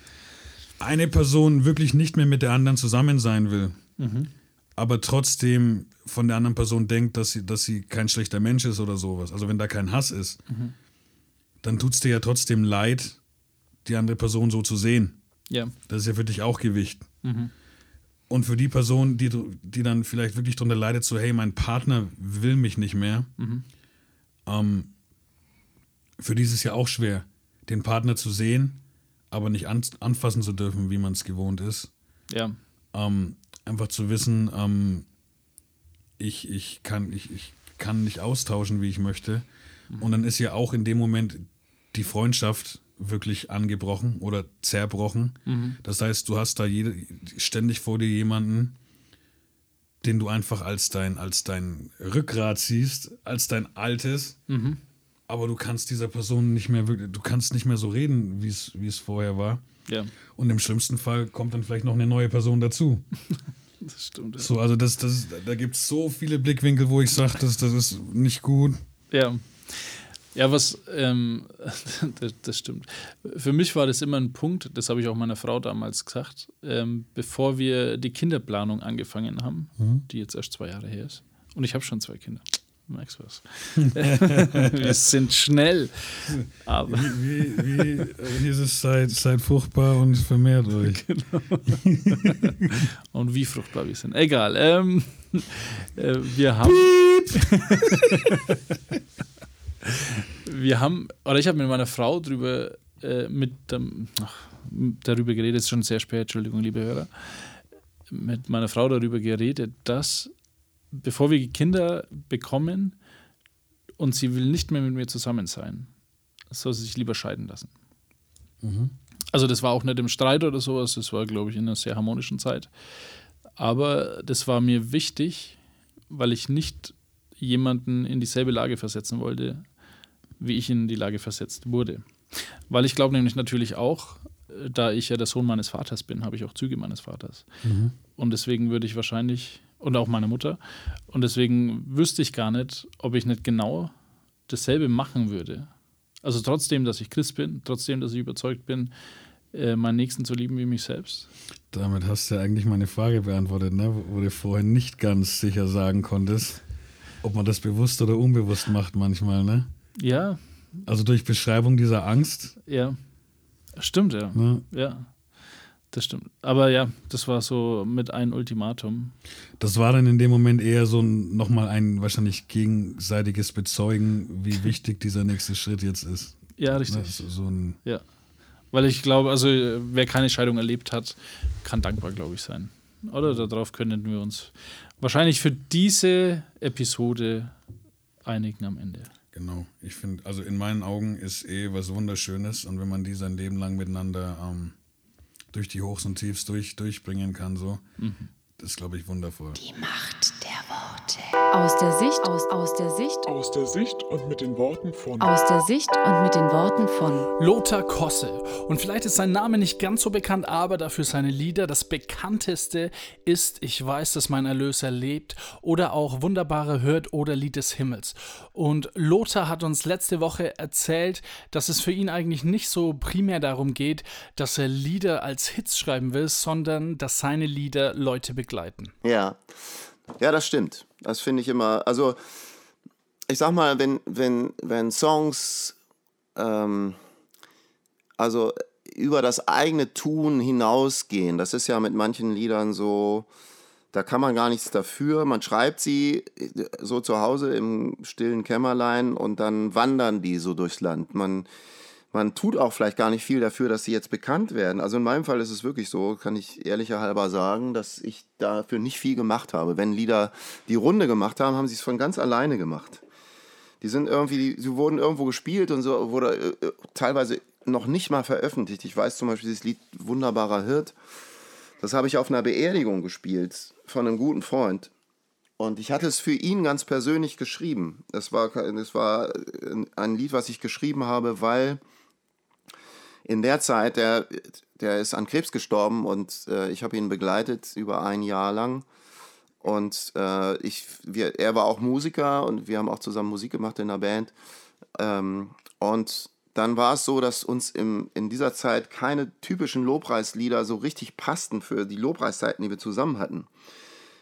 eine Person wirklich nicht mehr mit der anderen zusammen sein will, aber trotzdem von der anderen Person denkt, dass sie, dass sie kein schlechter Mensch ist oder sowas, also wenn da kein Hass ist, dann tut es dir ja trotzdem leid, die andere Person so zu sehen. Ja. Das ist ja für dich auch Gewicht. Und für die Person, die, die dann vielleicht wirklich darunter leidet, so, hey, mein Partner will mich nicht mehr, ähm, für die ist es ja auch schwer, den Partner zu sehen, aber nicht an, anfassen zu dürfen, wie man es gewohnt ist. Ja. Ähm, einfach zu wissen, ähm, ich, ich, kann, ich, ich kann nicht austauschen, wie ich möchte. Und dann ist ja auch in dem Moment die Freundschaft wirklich angebrochen oder zerbrochen. Das heißt, du hast da jede, ständig vor dir jemanden, den du einfach als dein, als dein Rückgrat siehst, als dein altes. Aber du kannst dieser Person nicht mehr wirklich, du kannst nicht mehr so reden, wie es wie es vorher war. Ja. Und im schlimmsten Fall kommt dann vielleicht noch eine neue Person dazu. Das stimmt. Ja. So, also das, das, da gibt es so viele Blickwinkel, wo ich sage, das, das ist nicht gut. Ja. Ja, was, ähm, das, das stimmt. Für mich war das immer ein Punkt, das habe ich auch meiner Frau damals gesagt, ähm, bevor wir die Kinderplanung angefangen haben, die jetzt erst zwei Jahre her ist. Und ich habe schon zwei Kinder. Merkst du was? wir sind schnell. Aber Wie, wie, wie hieß es, seid, seid fruchtbar und vermehrt euch. und wie fruchtbar wir sind. Egal. Ähm, äh, wir haben. Wir haben, oder ich habe mit meiner Frau drüber, äh, mit dem, ach, darüber geredet, ist schon sehr spät, Entschuldigung, liebe Hörer, mit meiner Frau darüber geredet, dass bevor wir Kinder bekommen und sie will nicht mehr mit mir zusammen sein, soll sie sich lieber scheiden lassen. Also das war auch nicht im Streit oder sowas, das war, glaube ich, in einer sehr harmonischen Zeit. Aber das war mir wichtig, weil ich nicht jemanden in dieselbe Lage versetzen wollte, wie ich in die Lage versetzt wurde. Weil ich glaube nämlich natürlich auch, äh, da ich ja der Sohn meines Vaters bin, habe ich auch Züge meines Vaters. Und deswegen würde ich wahrscheinlich, und auch meiner Mutter, und deswegen wüsste ich gar nicht, ob ich nicht genau dasselbe machen würde. Also trotzdem, dass ich Christ bin, trotzdem, dass ich überzeugt bin, äh, meinen Nächsten zu lieben wie mich selbst. Damit hast du ja eigentlich meine Frage beantwortet, ne? wo du vorhin nicht ganz sicher sagen konntest, ob man das bewusst oder unbewusst macht manchmal. Ne? Ja, Also durch Beschreibung dieser Angst. ja. Stimmt, ja. Ne? Ja. Das stimmt. Aber ja, das war so mit einem Ultimatum. Das war dann in dem Moment eher so ein, nochmal ein wahrscheinlich gegenseitiges Bezeugen, wie wichtig dieser nächste Schritt jetzt ist. Ja, Ne? richtig. So, so ein, Ja. Weil ich glaube, also wer keine Scheidung erlebt hat, kann dankbar, glaube ich, sein. Oder darauf könnten wir uns wahrscheinlich für diese Episode einigen am Ende. Genau, ich finde, also in meinen Augen ist eh was Wunderschönes. Und wenn man die sein Leben lang miteinander ähm, durch die Hochs und Tiefs durch, durchbringen kann, so, das ist, glaube ich, wundervoll. Die Macht der Worte. Aus der Sicht, aus, aus der Sicht, Aus der Sicht und mit den Worten von aus der Sicht und mit den Worten von Lothar Kosse. Und vielleicht ist sein Name nicht ganz so bekannt, aber dafür seine Lieder. Das bekannteste ist Ich weiß, dass mein Erlöser lebt oder auch Wunderbare hört oder Lied des Himmels. Und Lothar hat uns letzte Woche erzählt, dass es für ihn eigentlich nicht so primär darum geht, dass er Lieder als Hits schreiben will, sondern dass seine Lieder Leute begleiten. Ja, ja, das stimmt. Das finde ich immer. Also, ich sag mal, wenn, wenn, wenn Songs ähm, also über das eigene Tun hinausgehen, das ist ja mit manchen Liedern so, da kann man gar nichts dafür. Man schreibt sie äh, so zu Hause im stillen Kämmerlein und dann wandern die so durchs Land. Man, man tut auch vielleicht gar nicht viel dafür, dass sie jetzt bekannt werden. Also in meinem Fall ist es wirklich so, kann ich ehrlicher halber sagen, dass ich dafür nicht viel gemacht habe. Wenn Lieder die Runde gemacht haben, haben sie es von ganz alleine gemacht. Die sind irgendwie, die, sie wurden irgendwo gespielt und so wurde äh, äh, teilweise noch nicht mal veröffentlicht. Ich weiß zum Beispiel dieses Lied Wunderbarer Hirt. Das habe ich auf einer Beerdigung gespielt von einem guten Freund. Und ich hatte es für ihn ganz persönlich geschrieben. Das war, das war ein Lied, was ich geschrieben habe, weil in der Zeit, der, der ist an Krebs gestorben und äh, ich habe ihn begleitet über ein Jahr lang. Und äh, ich, wir, er war auch Musiker und wir haben auch zusammen Musik gemacht in der Band. Ähm, und dann war es so, dass uns im, in dieser Zeit keine typischen Lobpreislieder so richtig passten für die Lobpreiszeiten, die wir zusammen hatten.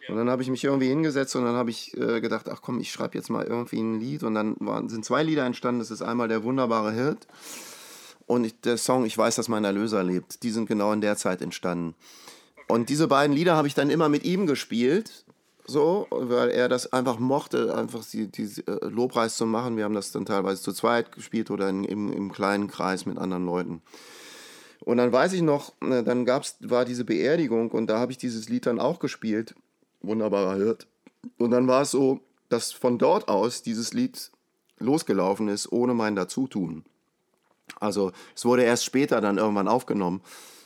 Und dann habe ich mich irgendwie hingesetzt und dann habe ich äh, gedacht, ach komm, ich schreibe jetzt mal irgendwie ein Lied. Und dann waren, sind zwei Lieder entstanden. Das ist einmal der wunderbare Hirt und der Song Ich weiß, dass mein Erlöser lebt. Die sind genau in der Zeit entstanden. Und diese beiden Lieder habe ich dann immer mit ihm gespielt, so, weil er das einfach mochte, einfach die, die äh, Lobpreis zu machen. Wir haben das dann teilweise zu zweit gespielt oder in, im, im kleinen Kreis mit anderen Leuten. Und dann weiß ich noch, äh, dann gab's, war diese Beerdigung und da habe ich dieses Lied dann auch gespielt. Wunderbarer Hirt. Und dann war es so, dass von dort aus dieses Lied losgelaufen ist, ohne mein Dazutun. Also es wurde erst später dann irgendwann aufgenommen.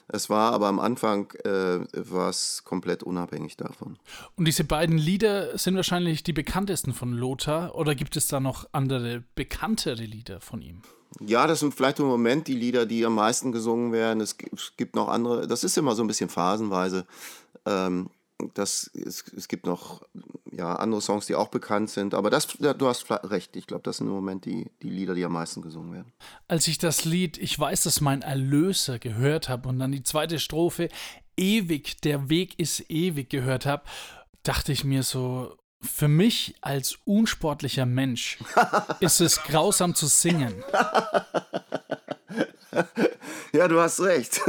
Es war aber am Anfang äh, war es komplett unabhängig davon. Und diese beiden Lieder sind wahrscheinlich die bekanntesten von Lothar oder gibt es da noch andere bekanntere Lieder von ihm? Ja, das sind vielleicht im Moment die Lieder, die am meisten gesungen werden. Es gibt, es gibt noch andere, das ist immer so ein bisschen phasenweise. Ähm, das, es, es gibt noch ja, andere Songs, die auch bekannt sind, aber das, ja, du hast recht. Ich glaube, das sind im Moment die, die Lieder, die am meisten gesungen werden. Als ich das Lied Ich weiß, dass mein Erlöser gehört habe und dann die zweite Strophe Ewig, der Weg ist ewig gehört habe, dachte ich mir so, Für mich als unsportlicher Mensch ist es grausam zu singen. Ja, du hast recht.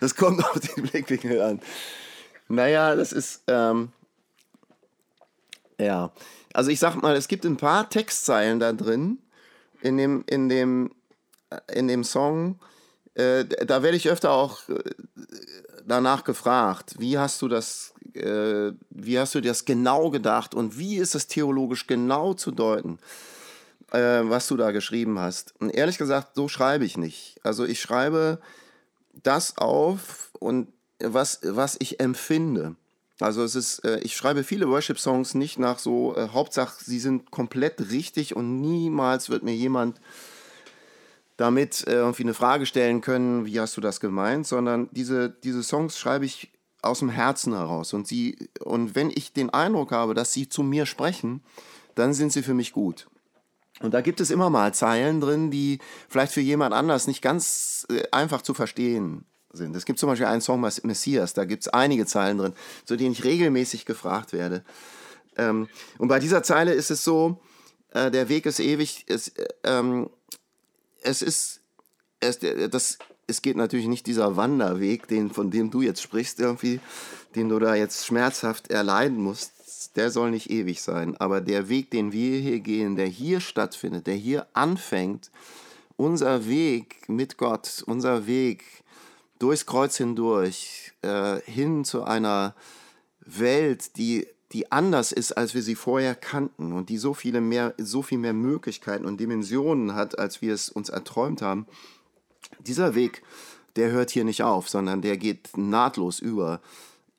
Das kommt auf den Blickwinkel an. Naja, das ist, ähm, ja. Also ich sag mal, es gibt ein paar Textzeilen da drin, in dem, in dem, in dem Song, äh, da werde ich öfter auch äh, danach gefragt, wie hast du das, äh, wie hast du das genau gedacht und wie ist es theologisch genau zu deuten? äh, was du da geschrieben hast. Und ehrlich gesagt, so schreibe ich nicht. Also ich schreibe das auf und was, was ich empfinde. Also es ist, äh, ich schreibe viele Worship-Songs nicht nach so, äh, Hauptsache sie sind komplett richtig und niemals wird mir jemand damit äh, irgendwie eine Frage stellen können, wie hast du das gemeint, sondern diese, diese Songs schreibe ich aus dem Herzen heraus. Und, sie, und wenn ich den Eindruck habe, dass sie zu mir sprechen, dann sind sie für mich gut. Und da gibt es immer mal Zeilen drin, die vielleicht für jemand anders nicht ganz äh, einfach zu verstehen sind. Es gibt zum Beispiel einen Song Messias, da gibt es einige Zeilen drin, zu denen ich regelmäßig gefragt werde. Ähm, und bei dieser Zeile ist es so, äh, der Weg ist ewig, es, äh, ähm, es ist, es, das, es geht natürlich nicht dieser Wanderweg, den, von dem du jetzt sprichst, irgendwie, den du da jetzt schmerzhaft erleiden musst, der soll nicht ewig sein. Aber der Weg, den wir hier gehen, der hier stattfindet, der hier anfängt, unser Weg mit Gott, unser Weg durchs Kreuz hindurch, äh, hin zu einer Welt, die, die anders ist, als wir sie vorher kannten und die so viele mehr, so viel mehr Möglichkeiten und Dimensionen hat, als wir es uns erträumt haben. Dieser Weg, der hört hier nicht auf, sondern der geht nahtlos über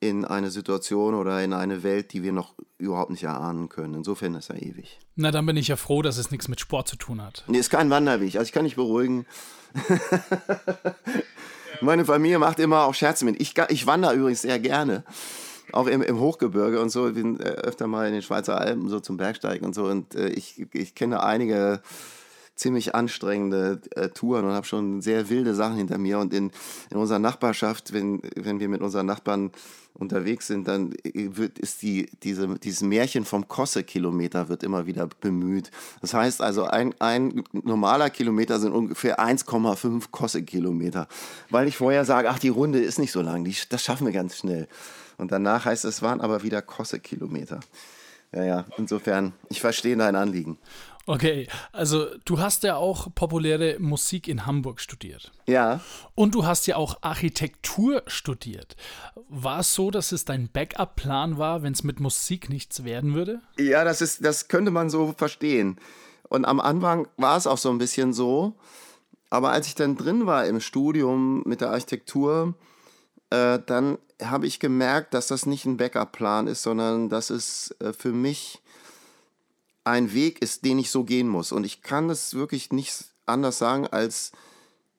in eine Situation oder in eine Welt, die wir noch überhaupt nicht erahnen können. Insofern ist er ewig. Na, dann bin ich ja froh, dass es nichts mit Sport zu tun hat. Nee, ist kein Wanderweg. Also ich kann dich beruhigen. Meine Familie macht immer auch Scherze mit. Ich, ich wandere übrigens sehr gerne. Auch im, im Hochgebirge und so. Ich bin äh, öfter mal in den Schweizer Alpen so zum Bergsteigen und so. Und äh, ich, ich kenne einige ziemlich anstrengende äh, Touren und habe schon sehr wilde Sachen hinter mir. Und in, in unserer Nachbarschaft, wenn, wenn wir mit unseren Nachbarn unterwegs sind, dann äh, wird, ist die, diese, dieses Märchen vom Kosse-Kilometer wird immer wieder bemüht. Das heißt also, ein, ein normaler Kilometer sind ungefähr 1,5 Kosse-Kilometer. Weil ich vorher sage, ach, die Runde ist nicht so lang, die, das schaffen wir ganz schnell. Und danach heißt es, es waren aber wieder Kosse-Kilometer. Ja, ja, insofern, ich verstehe dein Anliegen. Okay, also du hast ja auch populäre Musik in Hamburg studiert. Ja. Und du hast ja auch Architektur studiert. War es so, dass es dein Backup-Plan war, wenn es mit Musik nichts werden würde? Ja, das, ist, das könnte man so verstehen. Und am Anfang war es auch so ein bisschen so. Aber als ich dann drin war im Studium mit der Architektur, äh, dann habe ich gemerkt, dass das nicht ein Backup-Plan ist, sondern dass es äh, für mich ein Weg ist, den ich so gehen muss. Und ich kann es wirklich nicht anders sagen, als,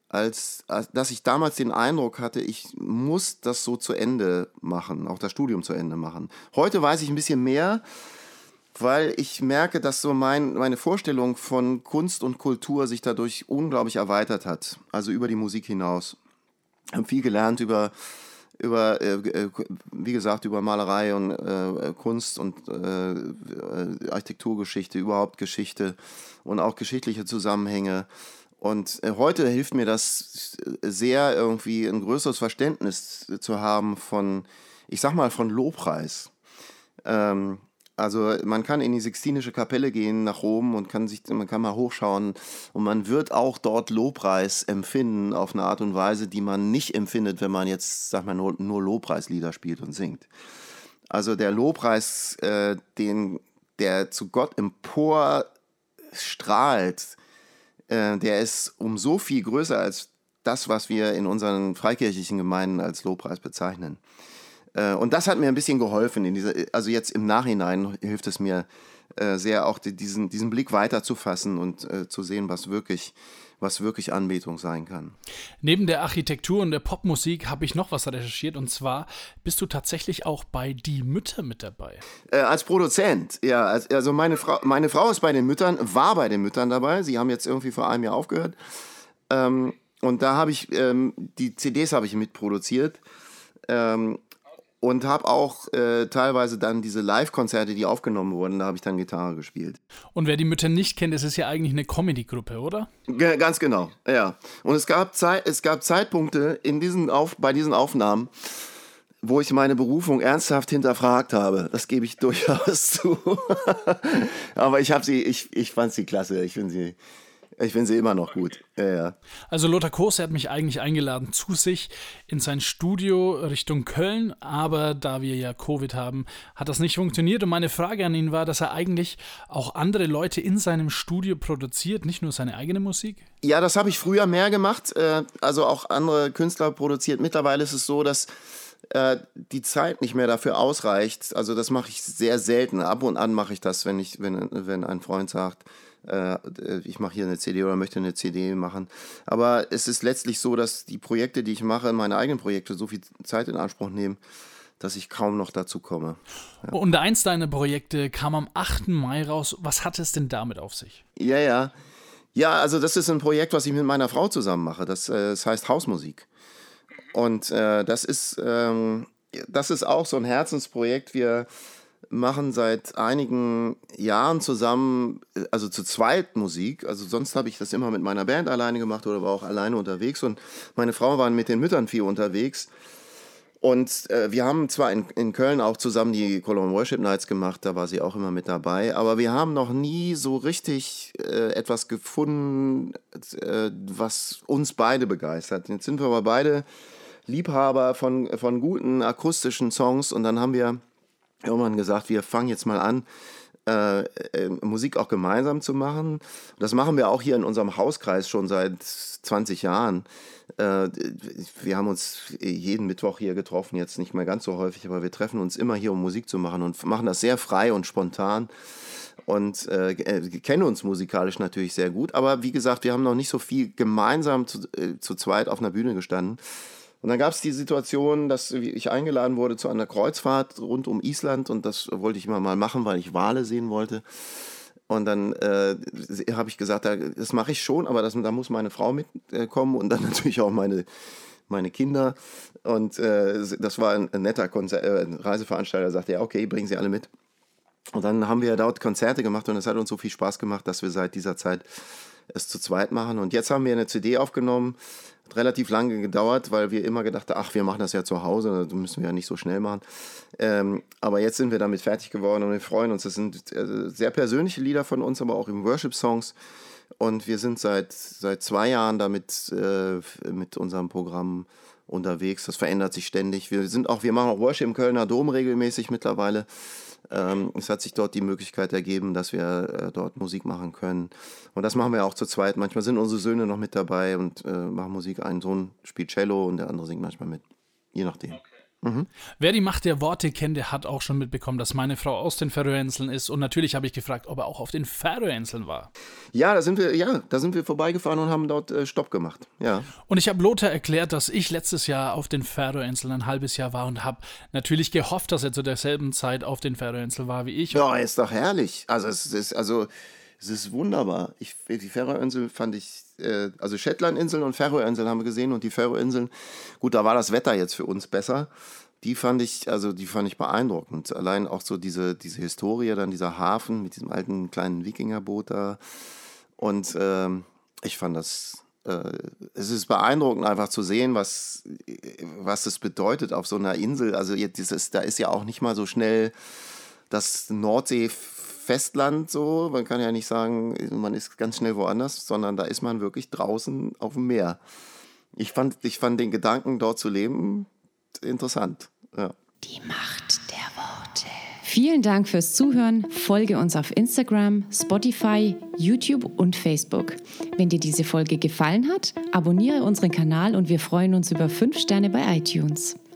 als, als dass ich damals den Eindruck hatte, ich muss das so zu Ende machen, auch das Studium zu Ende machen. Heute weiß ich ein bisschen mehr, weil ich merke, dass so mein, meine Vorstellung von Kunst und Kultur sich dadurch unglaublich erweitert hat, also über die Musik hinaus. Ich habe viel gelernt über über, äh, äh, wie gesagt, über Malerei und äh, Kunst und äh, äh, Architekturgeschichte, überhaupt Geschichte und auch geschichtliche Zusammenhänge. Und äh, heute hilft mir das sehr, irgendwie ein größeres Verständnis zu haben von, ich sag mal, von Lobpreis. Ähm, also man kann in die Sixtinische Kapelle gehen nach Rom und kann sich, man kann mal hochschauen und man wird auch dort Lobpreis empfinden auf eine Art und Weise, die man nicht empfindet, wenn man jetzt, sag mal, nur, nur Lobpreislieder spielt und singt. Also der Lobpreis, äh, den, der zu Gott empor strahlt, äh, der ist um so viel größer als das, was wir in unseren freikirchlichen Gemeinden als Lobpreis bezeichnen. Äh, und das hat mir ein bisschen geholfen. In dieser, also jetzt im Nachhinein hilft es mir äh, sehr, auch diesen, diesen Blick weiterzufassen und äh, zu sehen, was wirklich was wirklich Anbetung sein kann. Neben der Architektur und der Popmusik habe ich noch was recherchiert und zwar bist du tatsächlich auch bei Die Mütter mit dabei. Äh, als Produzent, ja. Also meine Frau, meine Frau ist bei den Müttern, war bei den Müttern dabei. Sie haben jetzt irgendwie vor einem Jahr aufgehört. Ähm, und da habe ich, ähm, die CDs habe ich mitproduziert. Ähm, und habe auch äh, teilweise dann diese Live-Konzerte, die aufgenommen wurden, da habe ich dann Gitarre gespielt. Und wer die Mütter nicht kennt, es ist ja eigentlich eine Comedy-Gruppe, oder? Ge ganz genau, ja. Und es gab, Zeit, es gab Zeitpunkte in diesen Auf bei diesen Aufnahmen, wo ich meine Berufung ernsthaft hinterfragt habe. Das gebe ich durchaus zu. Aber ich habe sie, ich, ich fand sie klasse. Ich finde sie ich finde sie immer noch gut. Ja, ja. Also Lothar Kose hat mich eigentlich eingeladen zu sich in sein Studio Richtung Köln, aber da wir ja Covid haben, hat das nicht funktioniert. Und meine Frage an ihn war, dass er eigentlich auch andere Leute in seinem Studio produziert, nicht nur seine eigene Musik? Ja, das habe ich früher mehr gemacht. äh, Also auch andere Künstler produziert. Mittlerweile ist es so, dass äh, die Zeit nicht mehr dafür ausreicht. Also das mache ich sehr selten. Ab und an mache ich das, wenn ich, wenn, wenn ein Freund sagt, ich mache hier eine CD oder möchte eine CD machen. Aber es ist letztlich so, dass die Projekte, die ich mache, meine eigenen Projekte, so viel Zeit in Anspruch nehmen, dass ich kaum noch dazu komme. Ja. Und eins deiner Projekte kam am 8. Mai raus. Was hat es denn damit auf sich? Ja, ja. Ja, also das ist ein Projekt, was ich mit meiner Frau zusammen mache. Das, äh, das heißt Hausmusik. Und äh, das ist ähm, das ist auch so ein Herzensprojekt. Wir machen seit einigen Jahren zusammen, also zu zweit Musik. Also sonst habe ich das immer mit meiner Band alleine gemacht oder war auch alleine unterwegs. Und meine Frau war mit den Müttern viel unterwegs. Und äh, wir haben zwar in, in Köln auch zusammen die Cologne Worship Nights gemacht, da war sie auch immer mit dabei, aber wir haben noch nie so richtig äh, etwas gefunden, äh, was uns beide begeistert. Jetzt sind wir aber beide Liebhaber von, von guten akustischen Songs und dann haben wir irgendwann gesagt, wir fangen jetzt mal an, äh, äh, Musik auch gemeinsam zu machen. Das machen wir auch hier in unserem Hauskreis schon seit 20 Jahren. Äh, wir haben uns jeden Mittwoch hier getroffen, jetzt nicht mehr ganz so häufig, aber wir treffen uns immer hier, um Musik zu machen und machen das sehr frei und spontan und äh, äh kennen uns musikalisch natürlich sehr gut. Aber wie gesagt, wir haben noch nicht so viel gemeinsam zu, äh, zu zweit auf einer Bühne gestanden. Und dann gab es die Situation, dass ich eingeladen wurde zu einer Kreuzfahrt rund um Island und das wollte ich immer mal machen, weil ich Wale sehen wollte. Und dann äh, habe ich gesagt, das mache ich schon, aber das, da muss meine Frau mitkommen und dann natürlich auch meine, meine Kinder. Und äh, das war ein, netter Konzer äh, Reiseveranstalter, sagte, ja, okay, bringen Sie alle mit. Und dann haben wir dort Konzerte gemacht und es hat uns so viel Spaß gemacht, dass wir seit dieser Zeit es zu zweit machen. Und jetzt haben wir eine CD aufgenommen relativ lange gedauert, weil wir immer gedacht haben, ach, wir machen das ja zu Hause, das müssen wir ja nicht so schnell machen. Ähm, aber jetzt sind wir damit fertig geworden und wir freuen uns. Das sind äh, sehr persönliche Lieder von uns, aber auch im Worship-Songs. Und wir sind seit, seit zwei Jahren damit äh, mit unserem Programm unterwegs. Das verändert sich ständig. Wir sind auch, wir machen auch Worship im Kölner Dom regelmäßig mittlerweile. Ähm, es hat sich dort die Möglichkeit ergeben, dass wir äh, dort Musik machen können. Und das machen wir auch zu zweit. Manchmal sind unsere Söhne noch mit dabei und äh, machen Musik. Ein Sohn spielt Cello und der andere singt manchmal mit. Je nachdem. Okay. Mhm. Wer die Macht der Worte kennt, der hat auch schon mitbekommen, dass meine Frau aus den Färöerinseln ist. Und natürlich habe ich gefragt, ob er auch auf den Färöerinseln war. Ja, da sind wir, ja, da sind wir vorbeigefahren und haben dort äh, Stopp gemacht. Ja. Und ich habe Lothar erklärt, dass ich letztes Jahr auf den Färöerinseln ein halbes Jahr war und habe natürlich gehofft, dass er zu derselben Zeit auf den Färöerinseln war wie ich. Ja, ist doch herrlich. Also es ist, also es ist wunderbar. Ich, die Färöerinseln fand ich, äh, also Shetlandinseln und Färöinseln haben wir gesehen und die Färöinseln, gut, da war das Wetter jetzt für uns besser. Die fand ich, also die fand ich beeindruckend. Allein auch so diese, diese Historie, dann dieser Hafen mit diesem alten kleinen Wikingerboot da. Und ähm, ich fand das, äh, es ist beeindruckend einfach zu sehen, was, was es bedeutet auf so einer Insel. Also jetzt dieses, da ist ja auch nicht mal so schnell das Nordsee Festland so. Man kann ja nicht sagen, man ist ganz schnell woanders, sondern da ist man wirklich draußen auf dem Meer. Ich fand, ich fand den Gedanken, dort zu leben, interessant. Ja. Die Macht der Worte. Vielen Dank fürs Zuhören. Folge uns auf Instagram, Spotify, YouTube und Facebook. Wenn dir diese Folge gefallen hat, abonniere unseren Kanal und wir freuen uns über 5 Sterne bei iTunes.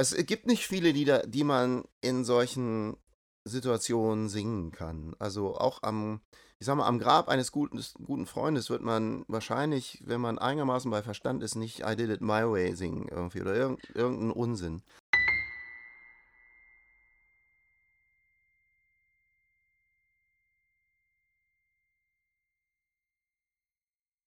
Es gibt nicht viele Lieder, die man in solchen Situationen singen kann. Also auch am, ich sag mal, am Grab eines guten, guten Freundes wird man wahrscheinlich, wenn man einigermaßen bei Verstand ist, nicht I did it my way singen irgendwie oder irgend, irgendeinen Unsinn.